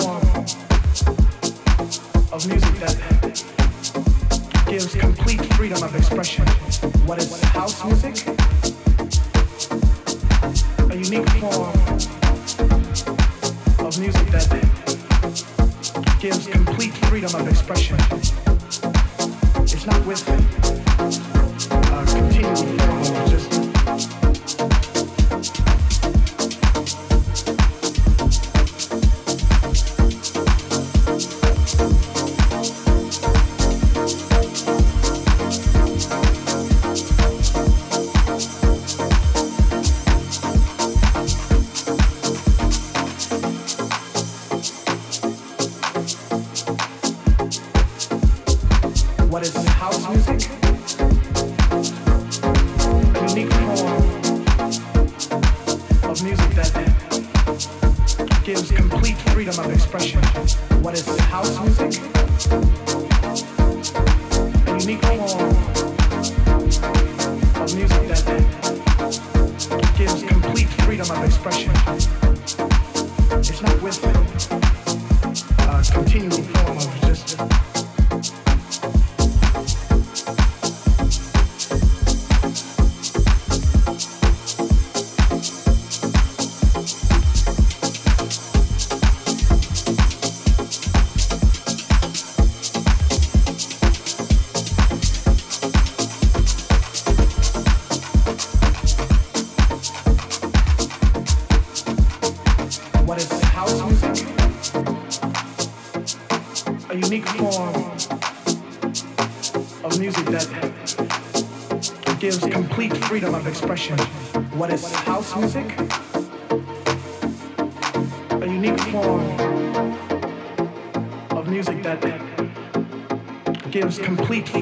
form of music that gives complete freedom of expression. What is house music? A unique form of music that gives complete freedom of expression. It's not with a continual form of just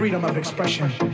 freedom of expression.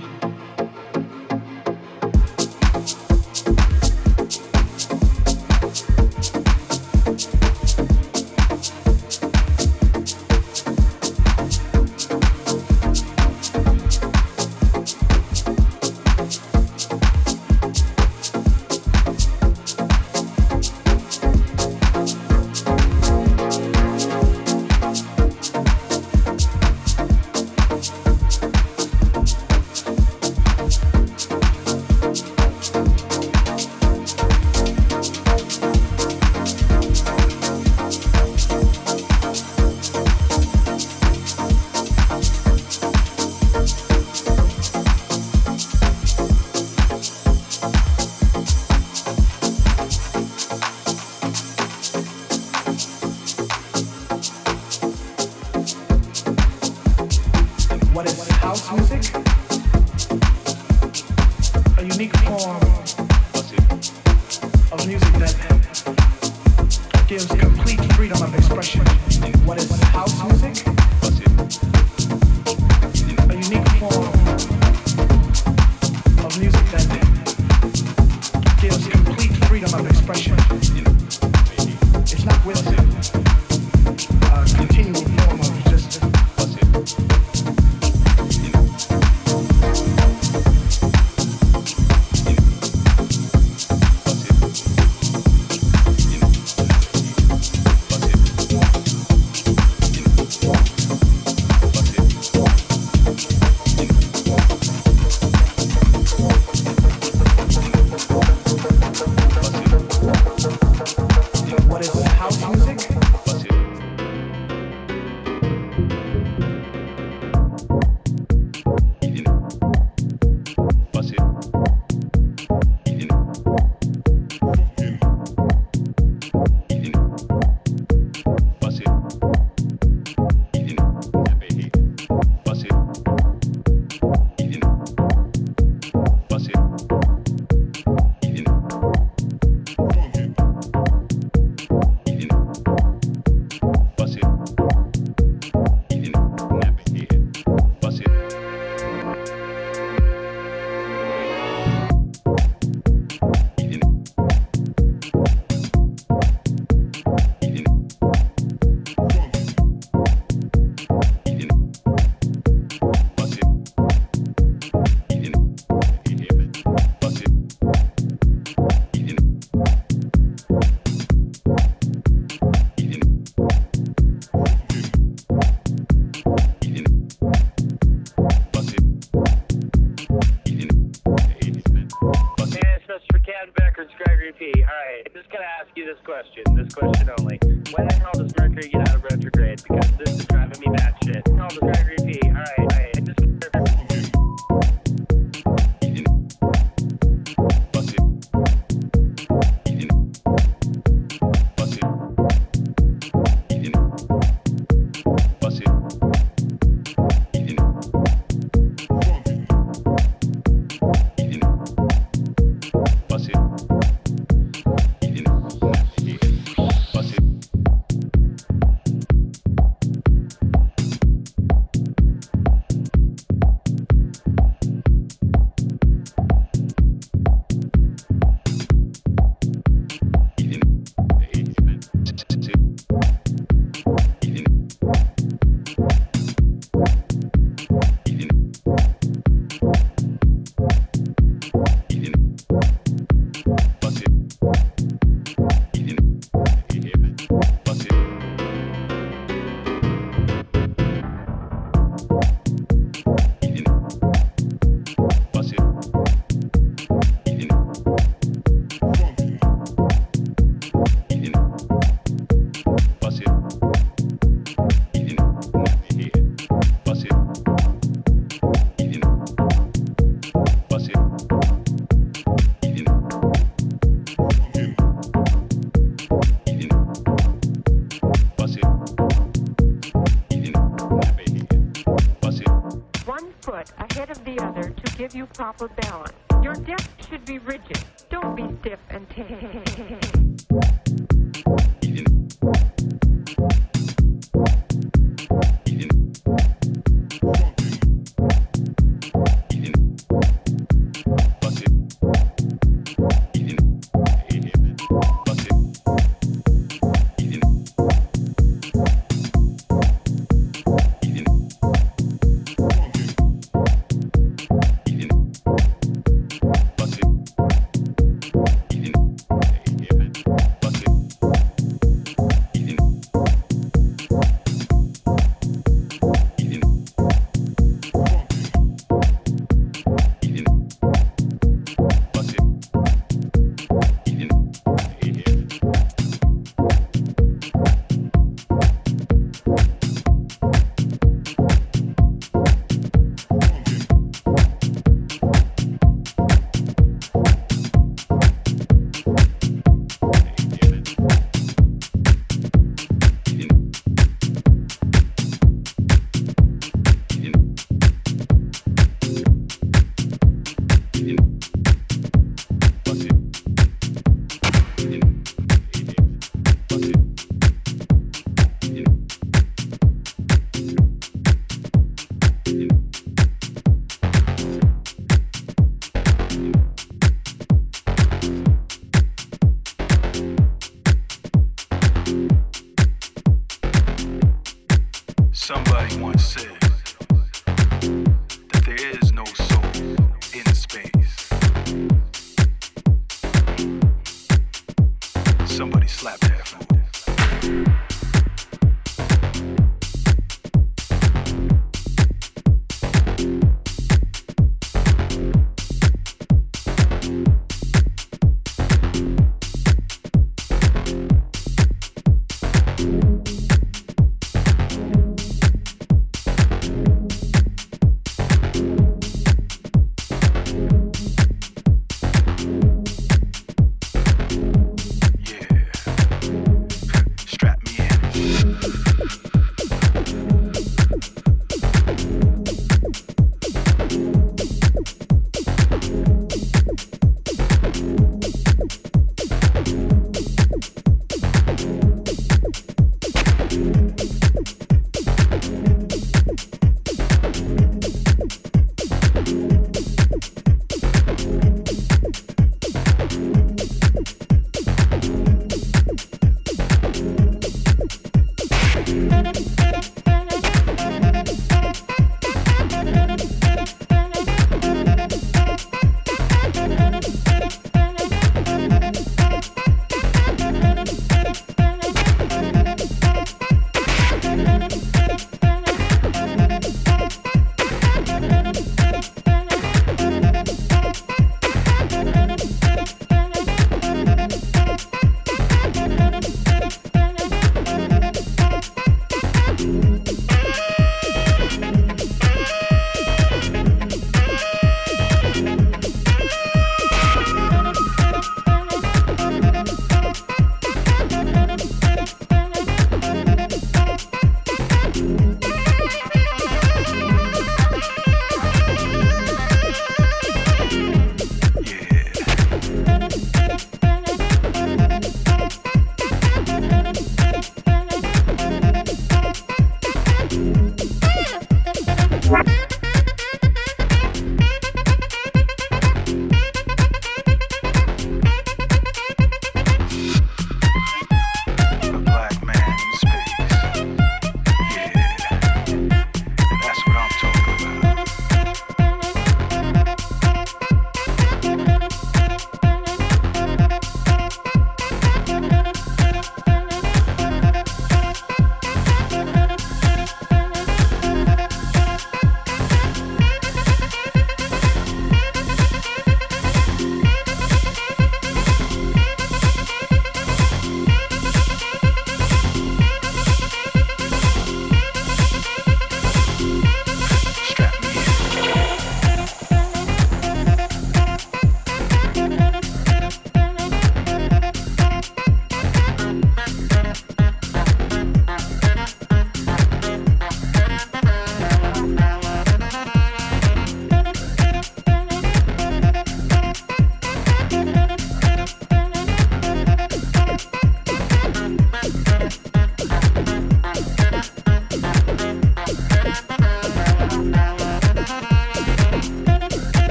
proper balance. Your deck should be rigid. Don't be stiff and tense.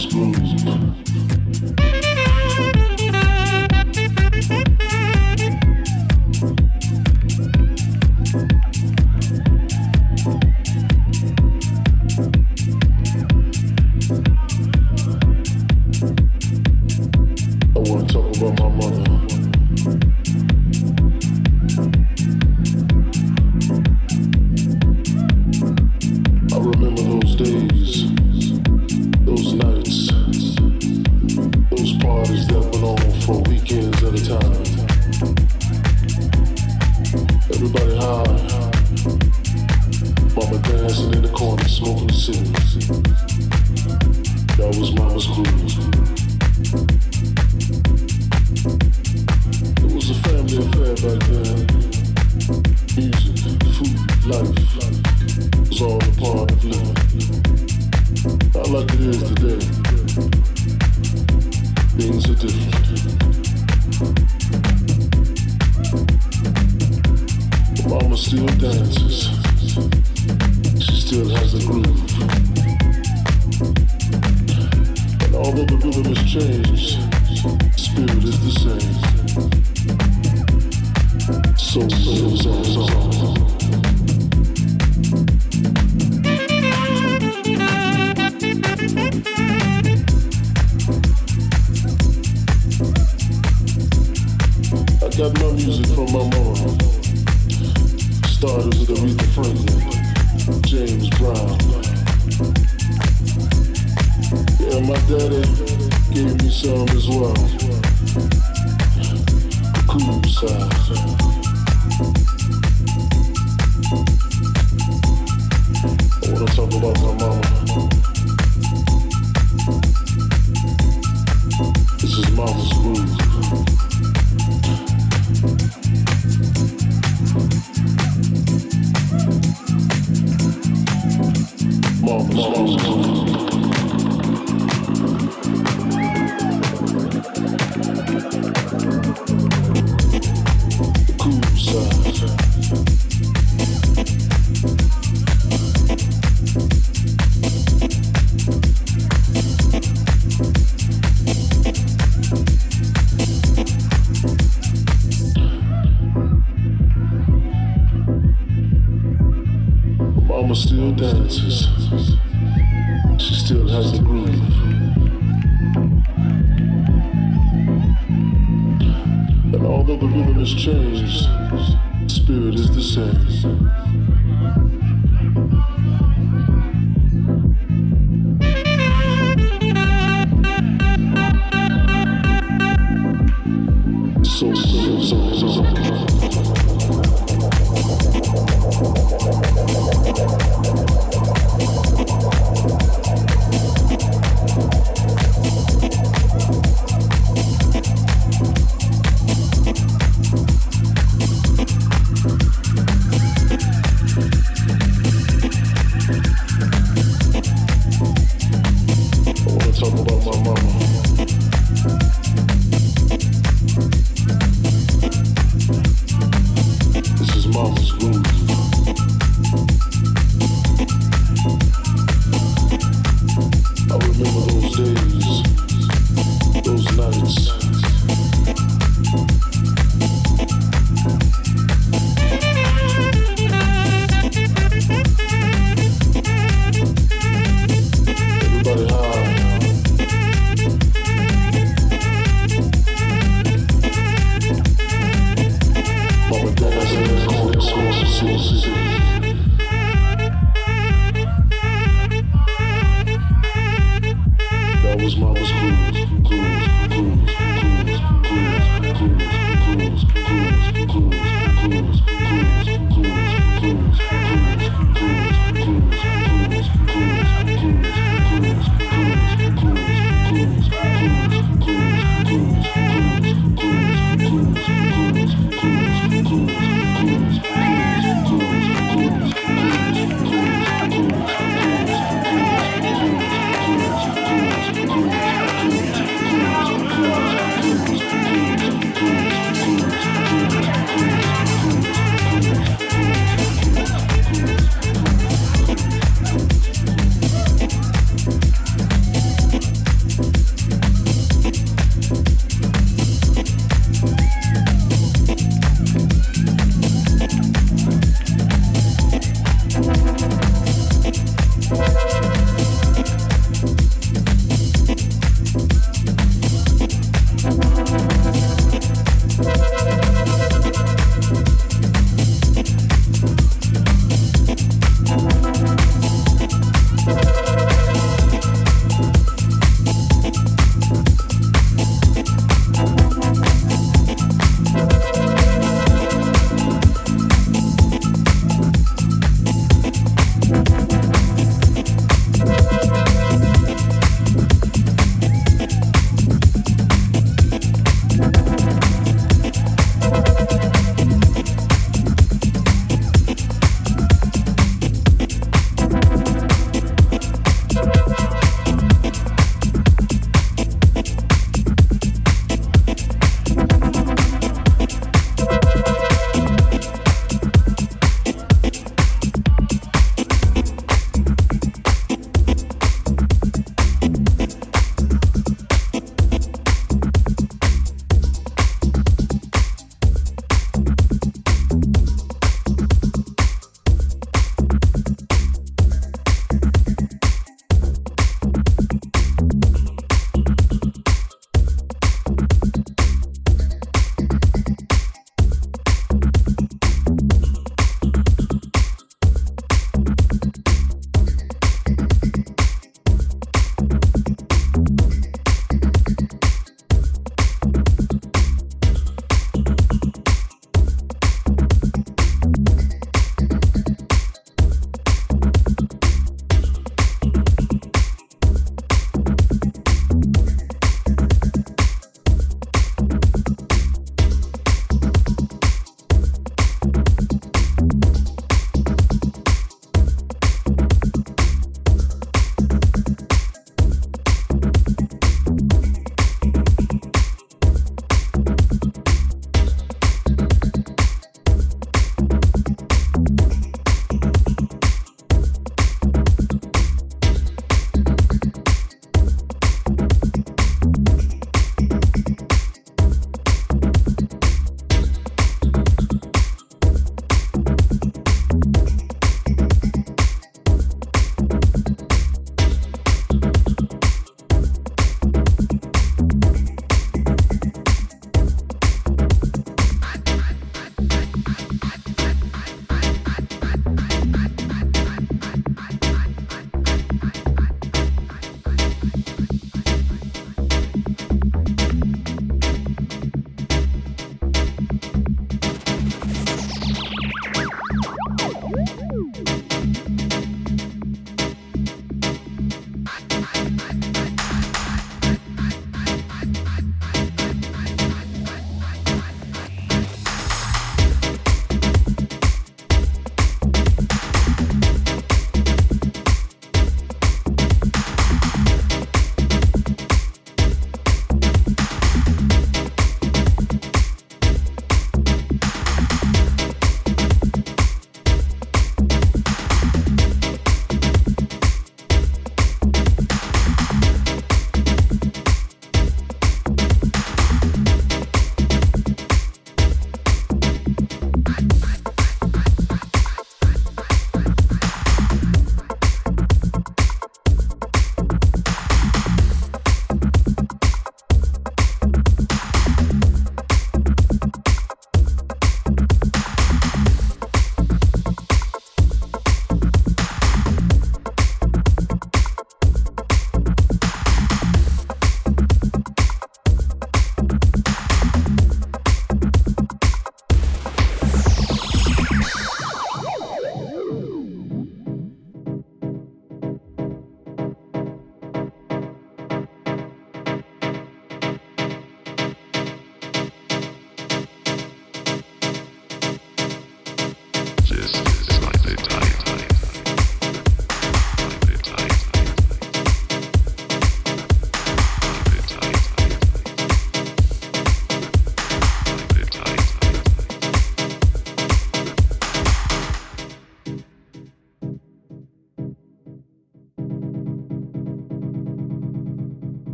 school. Spirit is the same. Soul. Mama still dances. She still has the groove. And although the rhythm has changed, spirit is the same.